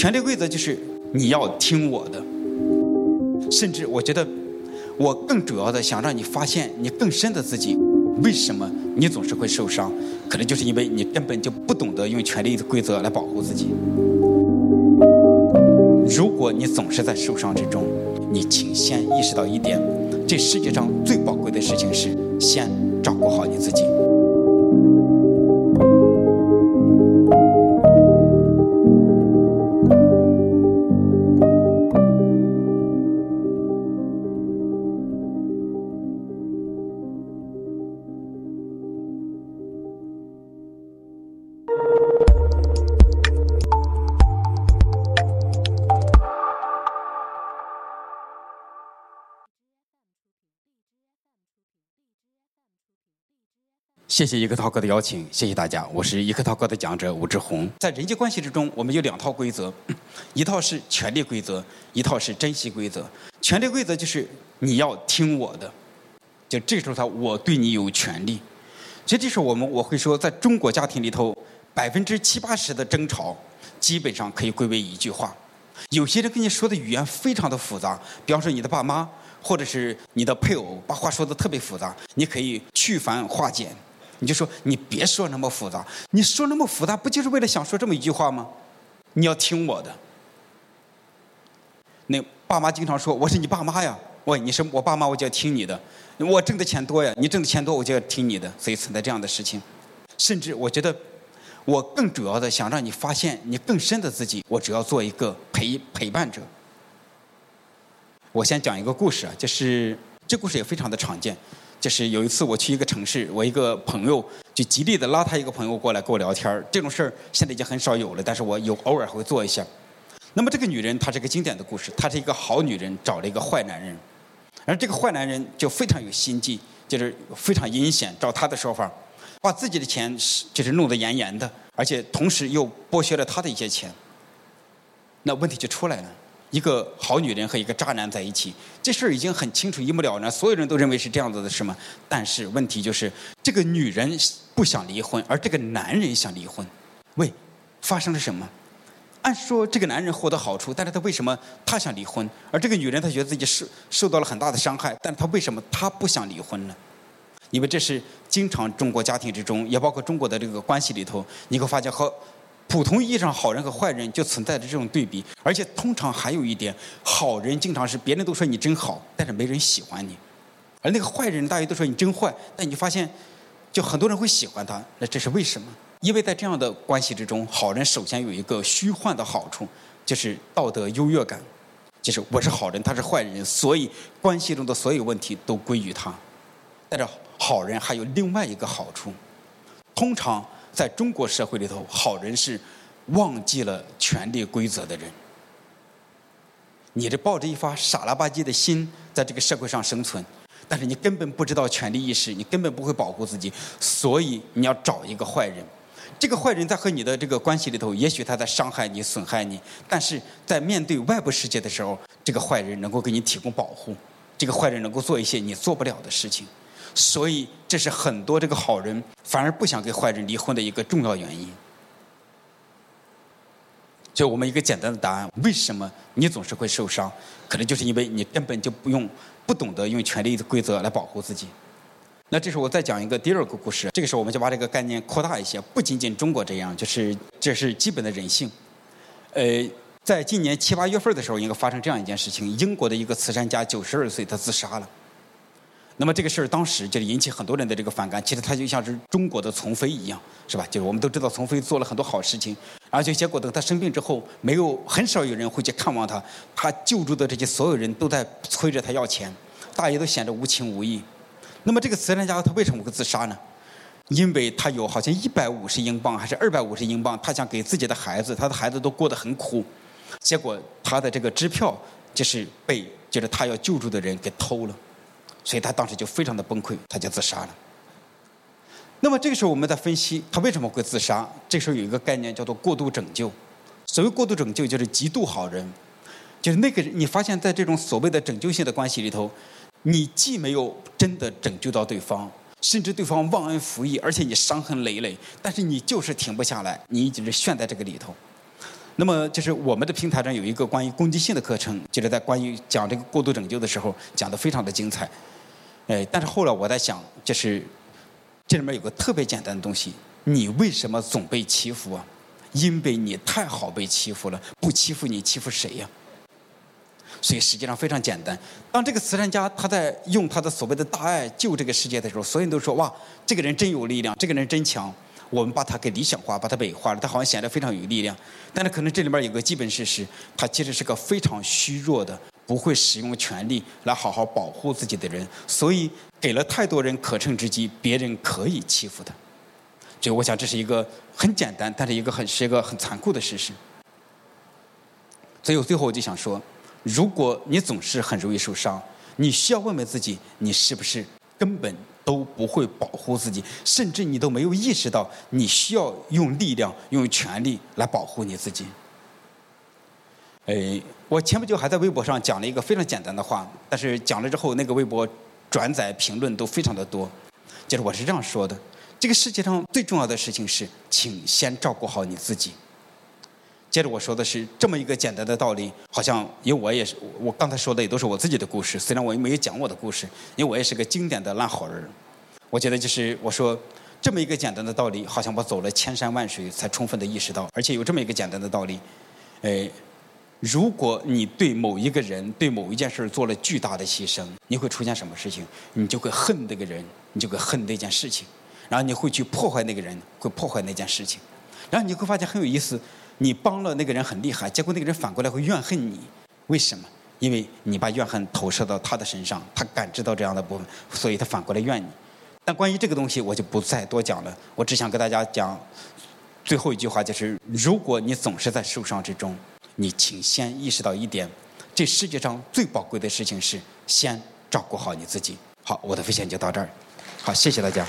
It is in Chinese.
权力规则就是你要听我的，甚至我觉得，我更主要的想让你发现你更深的自己。为什么你总是会受伤？可能就是因为你根本就不懂得用权力的规则来保护自己。如果你总是在受伤之中，你请先意识到一点：这世界上最宝贵的事情是先照顾好你自己。谢谢一克涛哥的邀请，谢谢大家，我是一克涛哥的讲者吴志红。在人际关系之中，我们有两套规则，一套是权力规则，一套是珍惜规则。权力规则就是你要听我的，就这时候他我对你有权利。所以这是我们我会说，在中国家庭里头，百分之七八十的争吵基本上可以归为一句话。有些人跟你说的语言非常的复杂，比方说你的爸妈或者是你的配偶，把话说的特别复杂，你可以去繁化简。你就说你别说那么复杂，你说那么复杂，不就是为了想说这么一句话吗？你要听我的。那爸妈经常说我是你爸妈呀，喂，你是我爸妈，我就要听你的。我挣的钱多呀，你挣的钱多，我就要听你的。所以存在这样的事情，甚至我觉得，我更主要的想让你发现你更深的自己，我只要做一个陪陪伴者。我先讲一个故事啊，就是这故事也非常的常见。就是有一次我去一个城市，我一个朋友就极力的拉他一个朋友过来跟我聊天这种事儿现在已经很少有了，但是我有偶尔会做一下。那么这个女人她是个经典的故事，她是一个好女人找了一个坏男人，而这个坏男人就非常有心计，就是非常阴险，照他的说法，把自己的钱就是弄得严严的，而且同时又剥削了他的一些钱。那问题就出来了。一个好女人和一个渣男在一起，这事儿已经很清楚一目了然，所有人都认为是这样子的，是吗？但是问题就是，这个女人不想离婚，而这个男人想离婚。喂，发生了什么？按说这个男人获得好处，但是他为什么他想离婚？而这个女人她觉得自己受受到了很大的伤害，但她为什么她不想离婚呢？因为这是经常中国家庭之中，也包括中国的这个关系里头，你会发现和。普通意义上好人和坏人就存在着这种对比，而且通常还有一点，好人经常是别人都说你真好，但是没人喜欢你；而那个坏人大家都说你真坏，但你发现，就很多人会喜欢他，那这是为什么？因为在这样的关系之中，好人首先有一个虚幻的好处，就是道德优越感，就是我是好人，他是坏人，所以关系中的所有问题都归于他。但是好人还有另外一个好处，通常。在中国社会里头，好人是忘记了权力规则的人。你这抱着一发傻了吧唧的心在这个社会上生存，但是你根本不知道权利意识，你根本不会保护自己，所以你要找一个坏人。这个坏人在和你的这个关系里头，也许他在伤害你、损害你，但是在面对外部世界的时候，这个坏人能够给你提供保护，这个坏人能够做一些你做不了的事情。所以，这是很多这个好人反而不想跟坏人离婚的一个重要原因。就我们一个简单的答案：为什么你总是会受伤？可能就是因为你根本就不用、不懂得用权力的规则来保护自己。那这时候我再讲一个第二个故事。这个时候我们就把这个概念扩大一些，不仅仅中国这样，就是这是基本的人性。呃，在今年七八月份的时候，应该发生这样一件事情：英国的一个慈善家九十二岁，他自杀了。那么这个事儿当时就引起很多人的这个反感。其实他就像是中国的丛飞一样，是吧？就是我们都知道丛飞做了很多好事情，而且结果等他生病之后，没有很少有人会去看望他。他救助的这些所有人都在催着他要钱，大家都显得无情无义。那么这个慈善家他为什么会自杀呢？因为他有好像一百五十英镑还是二百五十英镑，他想给自己的孩子，他的孩子都过得很苦，结果他的这个支票就是被就是他要救助的人给偷了。所以他当时就非常的崩溃，他就自杀了。那么这个时候我们在分析他为什么会自杀，这时候有一个概念叫做过度拯救。所谓过度拯救，就是极度好人，就是那个你发现在这种所谓的拯救性的关系里头，你既没有真的拯救到对方，甚至对方忘恩负义，而且你伤痕累累，但是你就是停不下来，你一直是陷在这个里头。那么就是我们的平台上有一个关于攻击性的课程，就是在关于讲这个过度拯救的时候讲的非常的精彩。哎，但是后来我在想，就是这里面有个特别简单的东西：你为什么总被欺负啊？因为你太好被欺负了，不欺负你欺负谁呀？所以实际上非常简单。当这个慈善家他在用他的所谓的大爱救这个世界的时候，所有人都说：哇，这个人真有力量，这个人真强。我们把它给理想化，把它美化了，它好像显得非常有力量。但是可能这里面有个基本事实，他其实是个非常虚弱的，不会使用权力来好好保护自己的人。所以给了太多人可乘之机，别人可以欺负他。所以我想这是一个很简单，但是一个很是一个很残酷的事实。所以最后我就想说。如果你总是很容易受伤，你需要问问自己：你是不是根本都不会保护自己，甚至你都没有意识到你需要用力量、用权力来保护你自己？哎，我前不久还在微博上讲了一个非常简单的话，但是讲了之后，那个微博转载评论都非常的多。就是我是这样说的：这个世界上最重要的事情是，请先照顾好你自己。接着我说的是这么一个简单的道理，好像因为我也是我刚才说的也都是我自己的故事，虽然我也没有讲我的故事，因为我也是个经典的烂好人。我觉得就是我说这么一个简单的道理，好像我走了千山万水才充分的意识到，而且有这么一个简单的道理，哎，如果你对某一个人对某一件事做了巨大的牺牲，你会出现什么事情？你就会恨那个人，你就会恨那件事情，然后你会去破坏那个人，会破坏那件事情，然后你会发现很有意思。你帮了那个人很厉害，结果那个人反过来会怨恨你，为什么？因为你把怨恨投射到他的身上，他感知到这样的部分，所以他反过来怨你。但关于这个东西，我就不再多讲了。我只想跟大家讲最后一句话，就是如果你总是在受伤之中，你请先意识到一点：这世界上最宝贵的事情是先照顾好你自己。好，我的分享就到这儿。好，谢谢大家。